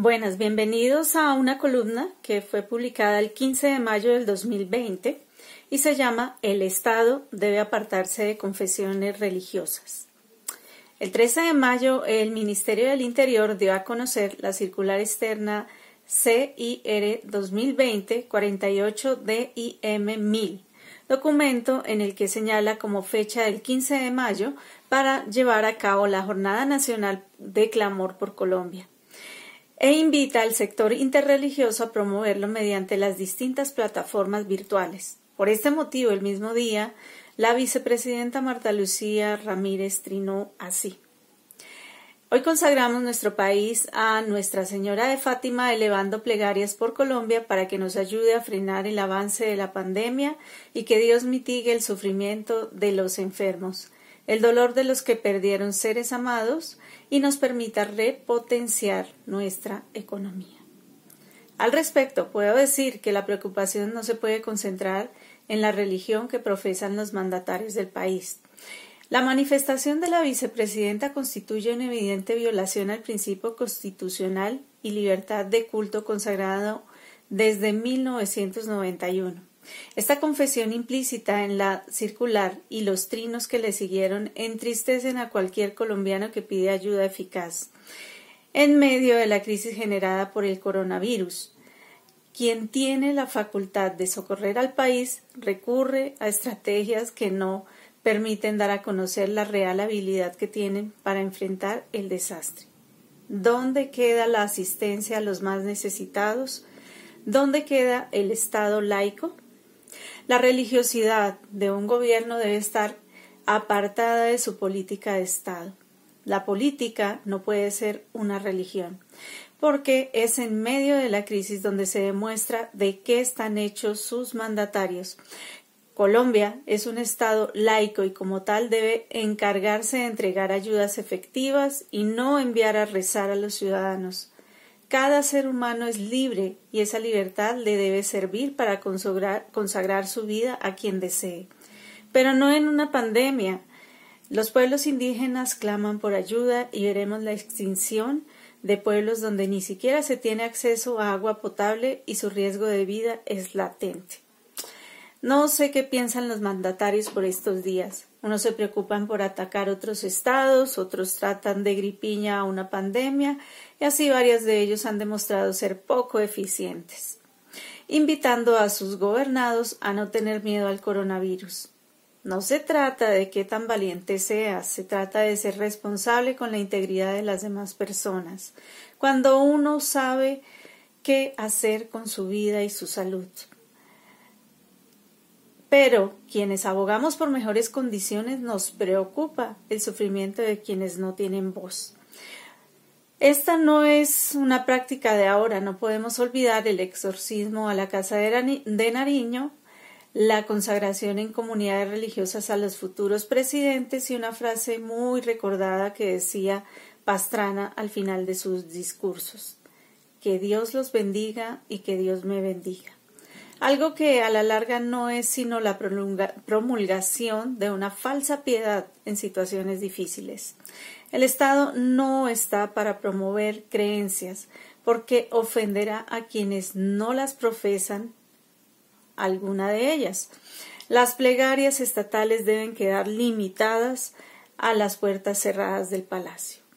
Buenas, bienvenidos a una columna que fue publicada el 15 de mayo del 2020 y se llama El Estado debe apartarse de confesiones religiosas. El 13 de mayo el Ministerio del Interior dio a conocer la circular externa CIR 2020-48 DIM 1000, documento en el que señala como fecha del 15 de mayo para llevar a cabo la Jornada Nacional de Clamor por Colombia e invita al sector interreligioso a promoverlo mediante las distintas plataformas virtuales. Por este motivo, el mismo día, la vicepresidenta Marta Lucía Ramírez trinó así. Hoy consagramos nuestro país a Nuestra Señora de Fátima elevando plegarias por Colombia para que nos ayude a frenar el avance de la pandemia y que Dios mitigue el sufrimiento de los enfermos el dolor de los que perdieron seres amados y nos permita repotenciar nuestra economía. Al respecto, puedo decir que la preocupación no se puede concentrar en la religión que profesan los mandatarios del país. La manifestación de la vicepresidenta constituye una evidente violación al principio constitucional y libertad de culto consagrado desde 1991. Esta confesión implícita en la circular y los trinos que le siguieron entristecen a cualquier colombiano que pide ayuda eficaz en medio de la crisis generada por el coronavirus. Quien tiene la facultad de socorrer al país recurre a estrategias que no permiten dar a conocer la real habilidad que tienen para enfrentar el desastre. ¿Dónde queda la asistencia a los más necesitados? ¿Dónde queda el Estado laico? La religiosidad de un gobierno debe estar apartada de su política de Estado. La política no puede ser una religión, porque es en medio de la crisis donde se demuestra de qué están hechos sus mandatarios. Colombia es un Estado laico y como tal debe encargarse de entregar ayudas efectivas y no enviar a rezar a los ciudadanos. Cada ser humano es libre y esa libertad le debe servir para consagrar, su vida a quien desee. Pero no en una pandemia. Los pueblos indígenas claman por ayuda y veremos la extinción de pueblos donde ni siquiera se tiene acceso a agua potable y su riesgo de vida es latente. No sé qué piensan los mandatarios por estos días. Unos se preocupan por atacar otros estados, otros tratan de gripiña a una pandemia, y así varios de ellos han demostrado ser poco eficientes, invitando a sus gobernados a no tener miedo al coronavirus. No se trata de qué tan valiente seas, se trata de ser responsable con la integridad de las demás personas, cuando uno sabe qué hacer con su vida y su salud. Pero quienes abogamos por mejores condiciones nos preocupa el sufrimiento de quienes no tienen voz. Esta no es una práctica de ahora, no podemos olvidar el exorcismo a la Casa de Nariño, la consagración en comunidades religiosas a los futuros presidentes y una frase muy recordada que decía Pastrana al final de sus discursos. Que Dios los bendiga y que Dios me bendiga algo que a la larga no es sino la promulgación de una falsa piedad en situaciones difíciles. El Estado no está para promover creencias, porque ofenderá a quienes no las profesan alguna de ellas. Las plegarias estatales deben quedar limitadas a las puertas cerradas del palacio.